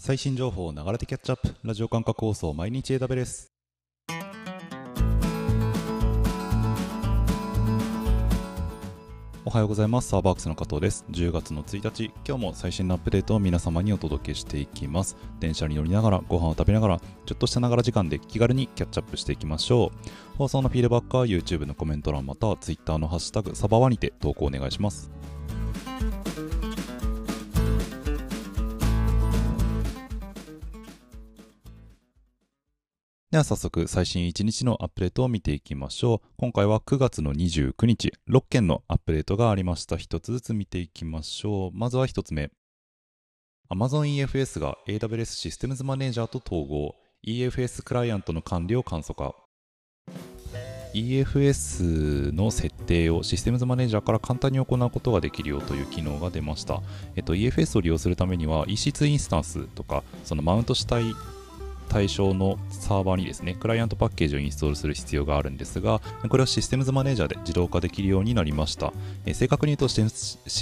最新情報を流れてキャッチアップ。ラジオ感覚放送毎日 AW です。おはようございます。サーバークスの加藤です。10月の1日。今日も最新のアップデートを皆様にお届けしていきます。電車に乗りながらご飯を食べながらちょっとしたながら時間で気軽にキャッチアップしていきましょう。放送のフィードバックは YouTube のコメント欄または Twitter のハッシュタグサバワにて投稿お願いします。では早速最新1日のアップデートを見ていきましょう。今回は9月の29日、6件のアップデートがありました。1つずつ見ていきましょう。まずは1つ目。Amazon EFS が AWS システムズマネージャーと統合。EFS クライアントの管理を簡素化。EFS の設定をシステムズマネージャーから簡単に行うことができるよという機能が出ました。えっと、EFS を利用するためには EC2 インスタンスとかそのマウントしたい対象のサーバーにですね、クライアントパッケージをインストールする必要があるんですが、これはシステムズマネージャーで自動化できるようになりました。え正確に言うと、シ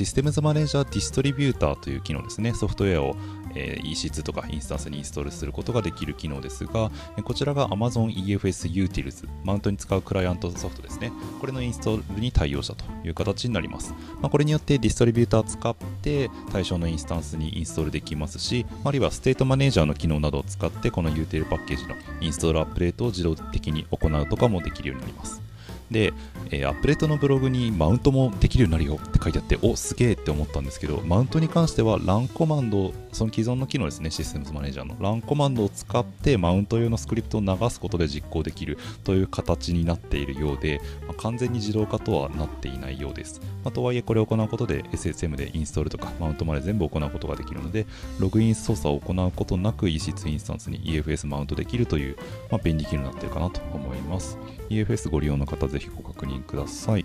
ステムズマネージャーディストリビューターという機能ですね、ソフトウェアをえ EC2 とかインスタンスにインストールすることができる機能ですが、こちらが Amazon EFS Utils、マウントに使うクライアントソフトですね。これのインストールに対応したという形になります。まあ、これによってディストリビューター使って対象のインスタンスにインストールできますし、あるいはステートマネージャーの機能などを使ってこの言うてるパッケージのインストールアップデートを自動的に行うとかもできるようになります。で、えー、アップデートのブログにマウントもできるようになるよって書いてあって、お、すげえって思ったんですけど、マウントに関しては LAN コマンド、その既存の機能ですね、システムズマネージャーの LAN コマンドを使ってマウント用のスクリプトを流すことで実行できるという形になっているようで、まあ、完全に自動化とはなっていないようです。まあ、とはいえ、これを行うことで SSM でインストールとかマウントまで全部行うことができるので、ログイン操作を行うことなく EC2 インスタンスに EFS マウントできるという、まあ、便利機能になっているかなと思います。EFS ご利用の方、ぜひご確認ください。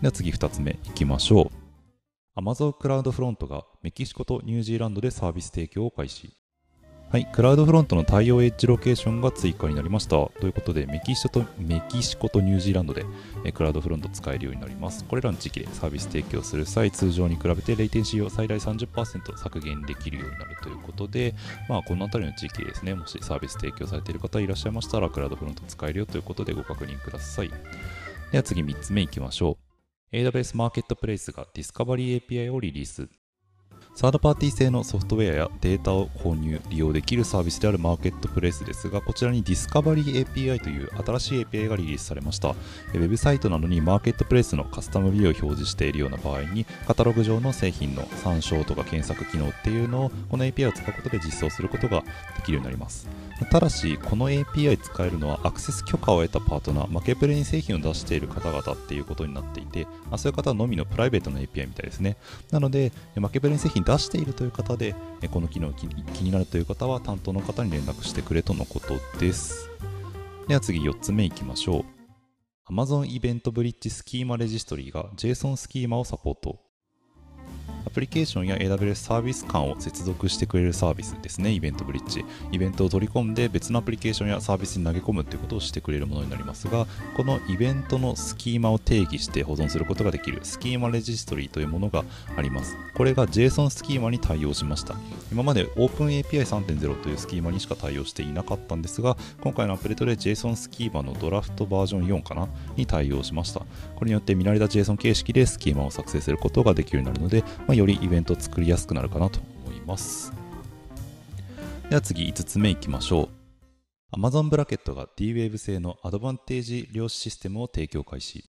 では次2つ目いきましょう。Amazon クラウドフロントがメキシコとニュージーランドでサービス提供を開始。はい、クラウドフロントの対応エッジロケーションが追加になりました。ということで、メキシコとメキシコとニュージーランドでえクラウドフロント使えるようになります。これらの地域でサービス提供する際、通常に比べてレイテンシーを最大30%削減できるようになるということで、まあ、この辺りの地域ですね、もしサービス提供されている方いらっしゃいましたら、 CloudFront 使えるよということでご確認ください。では次3つ目いきましょう。AWS Marketplace が Discovery API をリリース。サードパーティー製のソフトウェアやデータを購入、利用できるサービスであるマーケットプレイスですが、こちらにディスカバリー API という新しい API がリリースされました。ウェブサイトなどに Marketplace のカスタムビューを表示しているような場合に、カタログ上の製品の参照とか検索機能っていうのを、この API を使うことで実装することができるようになります。ただし、この API 使えるのはアクセス許可を得たパートナー、マケプレに製品を出している方々っていうことになっていて、あそういう方のみのプライベートな API みたいですね。なので、マケプレに製品出しているという方で、この機能気になるという方は担当の方に連絡してくれとのことです。では次4つ目いきましょう。Amazon イベントブリッジスキーマレジストリーが JSON スキーマをサポート。アプリケーションや AWS サービス間を接続してくれるサービスですね、イベントブリッジ。イベントを取り込んで別のアプリケーションやサービスに投げ込むということをしてくれるものになりますが、このイベントのスキーマを定義して保存することができるスキーマレジストリーというものがあります。これが JSON スキーマに対応しました。今まで OpenAPI3.0 というスキーマにしか対応していなかったんですが、今回のアップデートで JSON スキーマのドラフトバージョン4かなに対応しました。これによって見慣れた JSON 形式でスキーマを作成することができるようになるので、まあ、よりイベントを作作りやすくなるかなと思います。では次5つ目いきましょう。Amazon ブラケットが D-Wave 製のアドバンテージ量子システムを提供開始。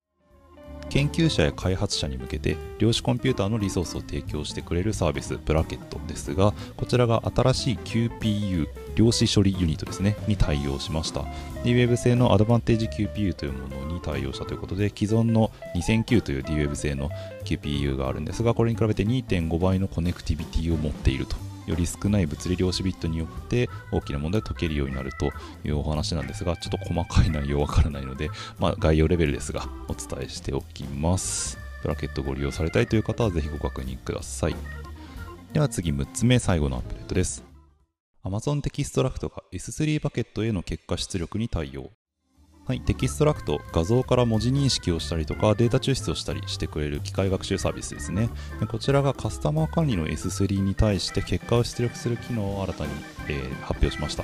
研究者や開発者に向けて量子コンピューターのリソースを提供してくれるサービスブラケットですがこちらが新しい QPU 量子処理ユニットですねに対応しました。D-Wave 製のアドバンテージ QPU というものに対応したということで既存の2009という D-Wave 製の QPU があるんですがこれに比べて2.5倍のコネクティビティを持っていると。より少ない物理量子ビットによって大きな問題を解けるようになるというお話なんですが、ちょっと細かい内容わからないので、まあ、概要レベルですが、お伝えしておきます。 Braket ご利用されたいという方はぜひご確認ください。では次6つ目、最後のアップデートです。Amazon Textract が S3 バケットへの結果出力に対応。はい、 Textract、画像から文字認識をしたりとか、データ抽出をしたりしてくれる機械学習サービスですね。こちらがカスタマー管理の S3 に対して結果を出力する機能を新たに、えー、発表しました。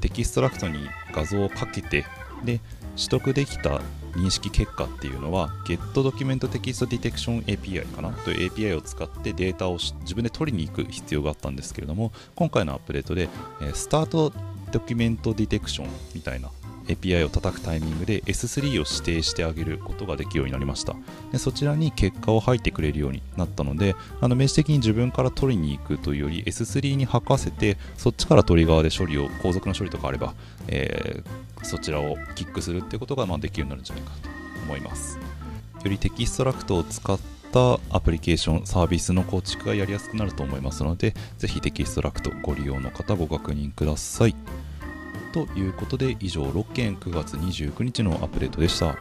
Textract に画像をかけて、で、取得できた認識結果っていうのは GetDocumentTextDetection API かな？という API を使ってデータを自分で取りに行く必要があったんですけれども今回のアップデートで、えー、 StartDocumentDetection みたいな API を叩くタイミングで S3 を指定してあげることができるようになりましたでそちらに結果を吐いてくれるようになったのであの明示的に自分から取りに行くというより S3 に吐かせてそっちから取り側で処理を後続の処理とかあれば、えー、そちらをキックするっていうことがまあできるようになるんじゃないかと思いますより Textract を使ったアプリケーション、サービスの構築がやりやすくなると思いますので、ぜひ Textract ご利用の方ご確認ください。ということで以上6件9月29日のアップデートでした。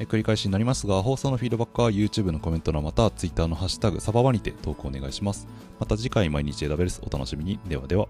繰り返しになりますが、放送のフィードバックは YouTube のコメント欄また Twitter のハッシュタグサババにて投稿お願いします。また次回毎日 AWS お楽しみに。ではでは。